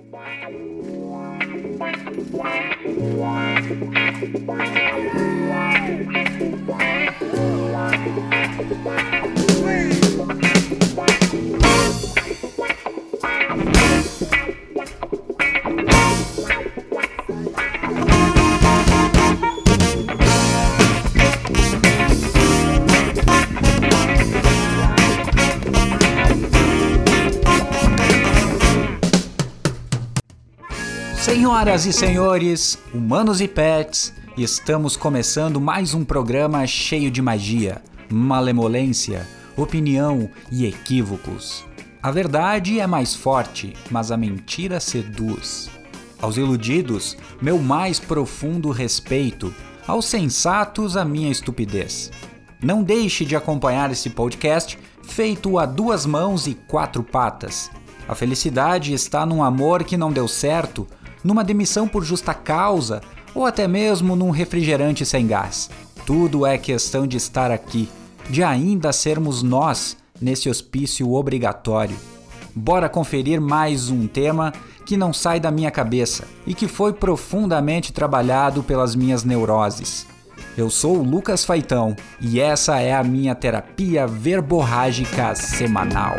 Wait. Senhoras e senhores, humanos e pets, estamos começando mais um programa cheio de magia, malemolência, opinião e equívocos. A verdade é mais forte, mas a mentira seduz. Aos iludidos, meu mais profundo respeito, aos sensatos, a minha estupidez. Não deixe de acompanhar esse podcast feito a duas mãos e quatro patas. A felicidade está num amor que não deu certo numa demissão por justa causa ou até mesmo num refrigerante sem gás. Tudo é questão de estar aqui, de ainda sermos nós nesse hospício obrigatório. Bora conferir mais um tema que não sai da minha cabeça e que foi profundamente trabalhado pelas minhas neuroses. Eu sou o Lucas Faitão e essa é a minha terapia verborrágica semanal.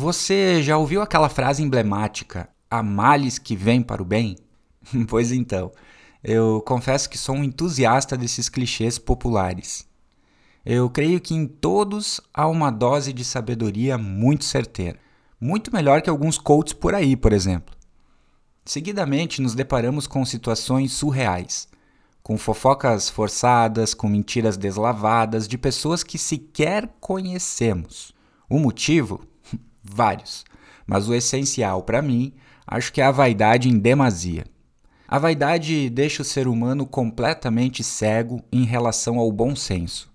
Você já ouviu aquela frase emblemática: há males que vêm para o bem? pois então, eu confesso que sou um entusiasta desses clichês populares. Eu creio que em todos há uma dose de sabedoria muito certeira, muito melhor que alguns coaches por aí, por exemplo. Seguidamente, nos deparamos com situações surreais, com fofocas forçadas, com mentiras deslavadas de pessoas que sequer conhecemos. O motivo? Vários. Mas o essencial para mim, acho que é a vaidade em demasia. A vaidade deixa o ser humano completamente cego em relação ao bom senso.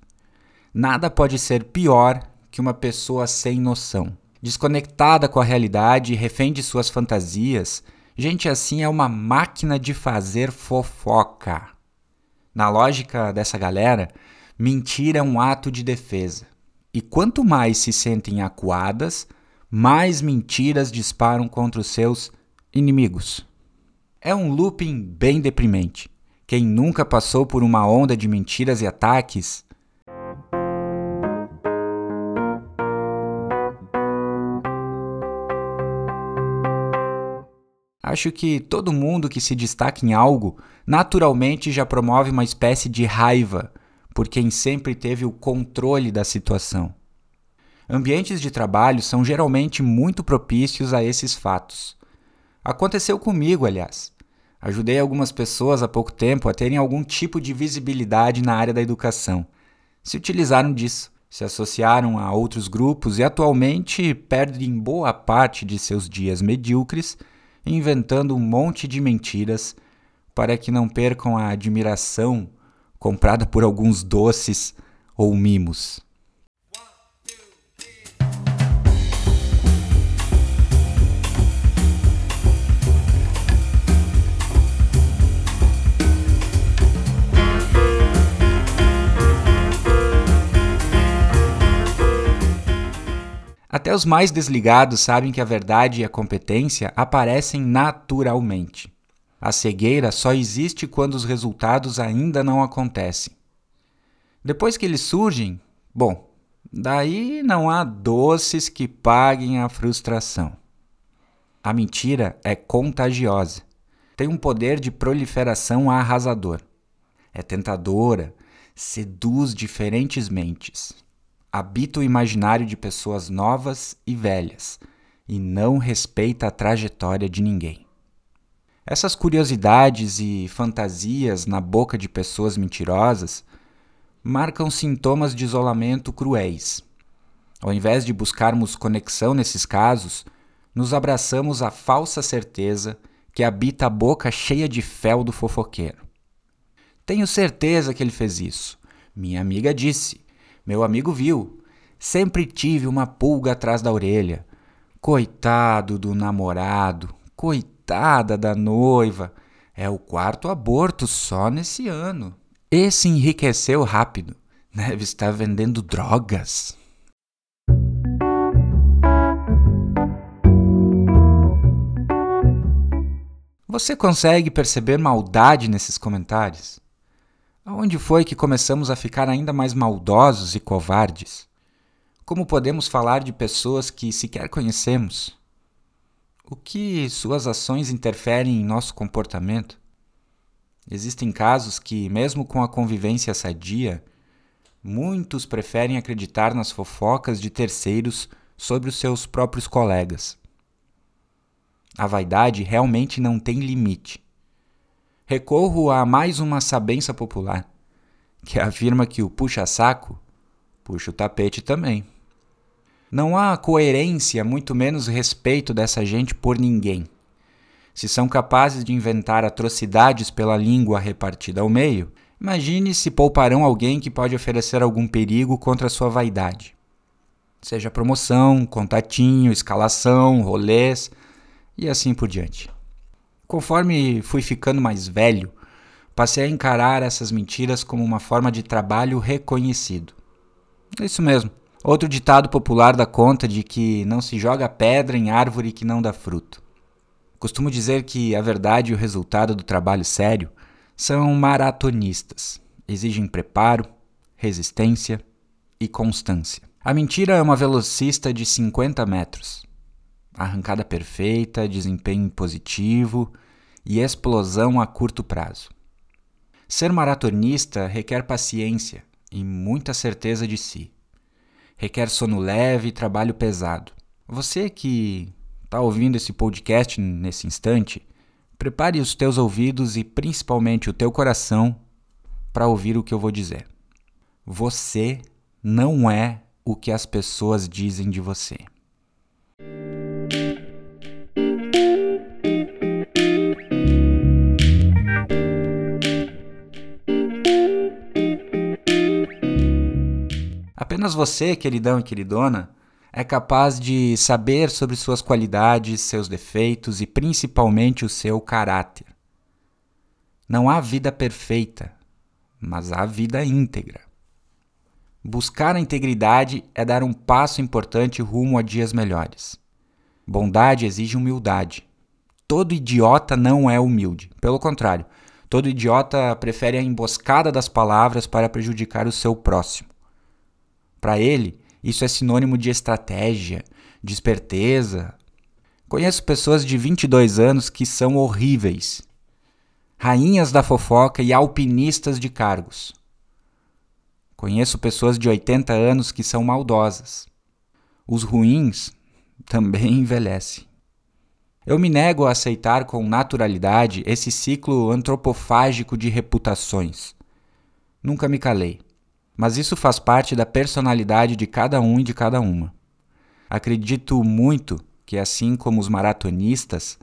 Nada pode ser pior que uma pessoa sem noção. Desconectada com a realidade e refém de suas fantasias, gente assim é uma máquina de fazer fofoca. Na lógica dessa galera, mentir é um ato de defesa. E quanto mais se sentem acuadas, mais mentiras disparam contra os seus inimigos. É um looping bem deprimente. Quem nunca passou por uma onda de mentiras e ataques Acho que todo mundo que se destaca em algo naturalmente já promove uma espécie de raiva por quem sempre teve o controle da situação. Ambientes de trabalho são geralmente muito propícios a esses fatos. Aconteceu comigo, aliás. Ajudei algumas pessoas há pouco tempo a terem algum tipo de visibilidade na área da educação. Se utilizaram disso, se associaram a outros grupos e atualmente perdem boa parte de seus dias medíocres inventando um monte de mentiras para que não percam a admiração comprada por alguns doces ou mimos. Os mais desligados sabem que a verdade e a competência aparecem naturalmente. A cegueira só existe quando os resultados ainda não acontecem. Depois que eles surgem, bom, daí não há doces que paguem a frustração. A mentira é contagiosa. Tem um poder de proliferação arrasador. É tentadora, seduz diferentes mentes habita o imaginário de pessoas novas e velhas e não respeita a trajetória de ninguém. Essas curiosidades e fantasias na boca de pessoas mentirosas marcam sintomas de isolamento cruéis. Ao invés de buscarmos conexão nesses casos, nos abraçamos à falsa certeza que habita a boca cheia de fel do fofoqueiro. Tenho certeza que ele fez isso. Minha amiga disse. Meu amigo viu. Sempre tive uma pulga atrás da orelha. Coitado do namorado, coitada da noiva. É o quarto aborto só nesse ano. Esse enriqueceu rápido. Deve estar vendendo drogas. Você consegue perceber maldade nesses comentários? Aonde foi que começamos a ficar ainda mais maldosos e covardes? Como podemos falar de pessoas que sequer conhecemos? O que suas ações interferem em nosso comportamento? Existem casos que, mesmo com a convivência sadia, muitos preferem acreditar nas fofocas de terceiros sobre os seus próprios colegas. A vaidade realmente não tem limite. Recorro a mais uma sabença popular, que afirma que o puxa-saco puxa o tapete também. Não há coerência, muito menos respeito dessa gente por ninguém. Se são capazes de inventar atrocidades pela língua repartida ao meio, imagine se pouparão alguém que pode oferecer algum perigo contra sua vaidade. Seja promoção, contatinho, escalação, rolês e assim por diante. Conforme fui ficando mais velho, passei a encarar essas mentiras como uma forma de trabalho reconhecido. Isso mesmo. Outro ditado popular dá conta de que não se joga pedra em árvore que não dá fruto. Costumo dizer que a verdade e o resultado do trabalho sério são maratonistas. Exigem preparo, resistência e constância. A mentira é uma velocista de 50 metros. Arrancada perfeita, desempenho positivo e explosão a curto prazo. Ser maratonista requer paciência e muita certeza de si requer sono leve e trabalho pesado. Você que está ouvindo esse podcast nesse instante, prepare os teus ouvidos e principalmente o teu coração para ouvir o que eu vou dizer. Você não é o que as pessoas dizem de você. Apenas você, queridão e queridona, é capaz de saber sobre suas qualidades, seus defeitos e principalmente o seu caráter. Não há vida perfeita, mas há vida íntegra. Buscar a integridade é dar um passo importante rumo a dias melhores. Bondade exige humildade. Todo idiota não é humilde. Pelo contrário, todo idiota prefere a emboscada das palavras para prejudicar o seu próximo. Para ele, isso é sinônimo de estratégia, de esperteza. Conheço pessoas de 22 anos que são horríveis, rainhas da fofoca e alpinistas de cargos. Conheço pessoas de 80 anos que são maldosas. Os ruins também envelhecem. Eu me nego a aceitar com naturalidade esse ciclo antropofágico de reputações. Nunca me calei mas isso faz parte da personalidade de cada um e de cada uma. Acredito muito que, assim como os maratonistas,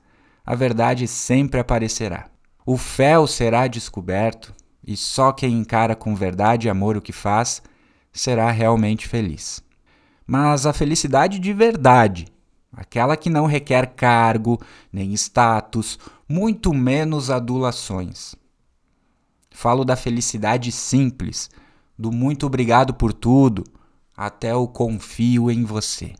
a verdade sempre aparecerá. O fel será descoberto e só quem encara com verdade e amor o que faz será realmente feliz. Mas a felicidade de verdade, aquela que não requer cargo, nem status, muito menos adulações. Falo da felicidade simples, do muito obrigado por tudo até o confio em você.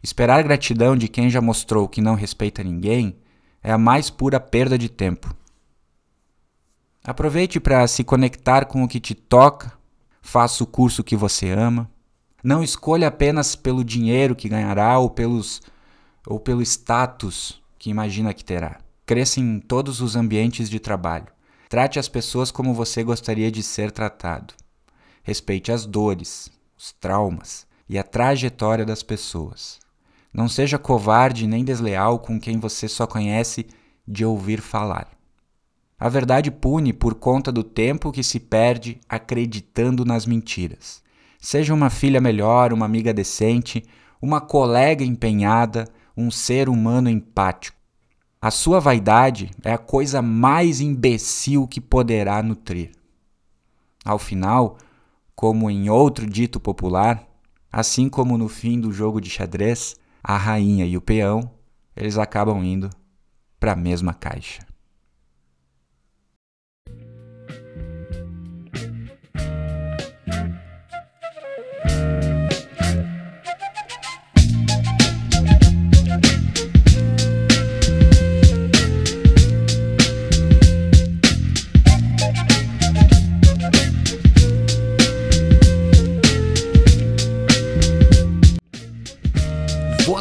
Esperar gratidão de quem já mostrou que não respeita ninguém é a mais pura perda de tempo. Aproveite para se conectar com o que te toca faça o curso que você ama. Não escolha apenas pelo dinheiro que ganhará ou, pelos, ou pelo status que imagina que terá. Cresça em todos os ambientes de trabalho. Trate as pessoas como você gostaria de ser tratado. Respeite as dores, os traumas e a trajetória das pessoas. Não seja covarde nem desleal com quem você só conhece de ouvir falar. A verdade pune por conta do tempo que se perde acreditando nas mentiras. Seja uma filha melhor, uma amiga decente, uma colega empenhada, um ser humano empático. A sua vaidade é a coisa mais imbecil que poderá nutrir. Ao final, como em outro dito popular, assim como no fim do jogo de xadrez, a rainha e o peão, eles acabam indo para a mesma caixa.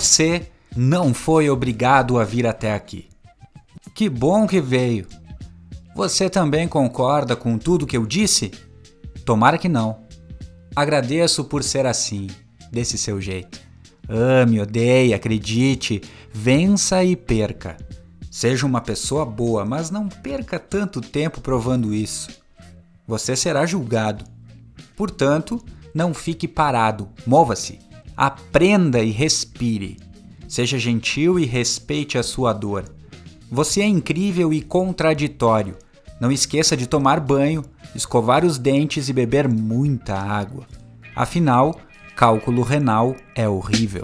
Você não foi obrigado a vir até aqui. Que bom que veio. Você também concorda com tudo que eu disse? Tomara que não. Agradeço por ser assim, desse seu jeito. Ame, odeie, acredite, vença e perca. Seja uma pessoa boa, mas não perca tanto tempo provando isso. Você será julgado. Portanto, não fique parado, mova-se. Aprenda e respire. Seja gentil e respeite a sua dor. Você é incrível e contraditório. Não esqueça de tomar banho, escovar os dentes e beber muita água. Afinal, cálculo renal é horrível.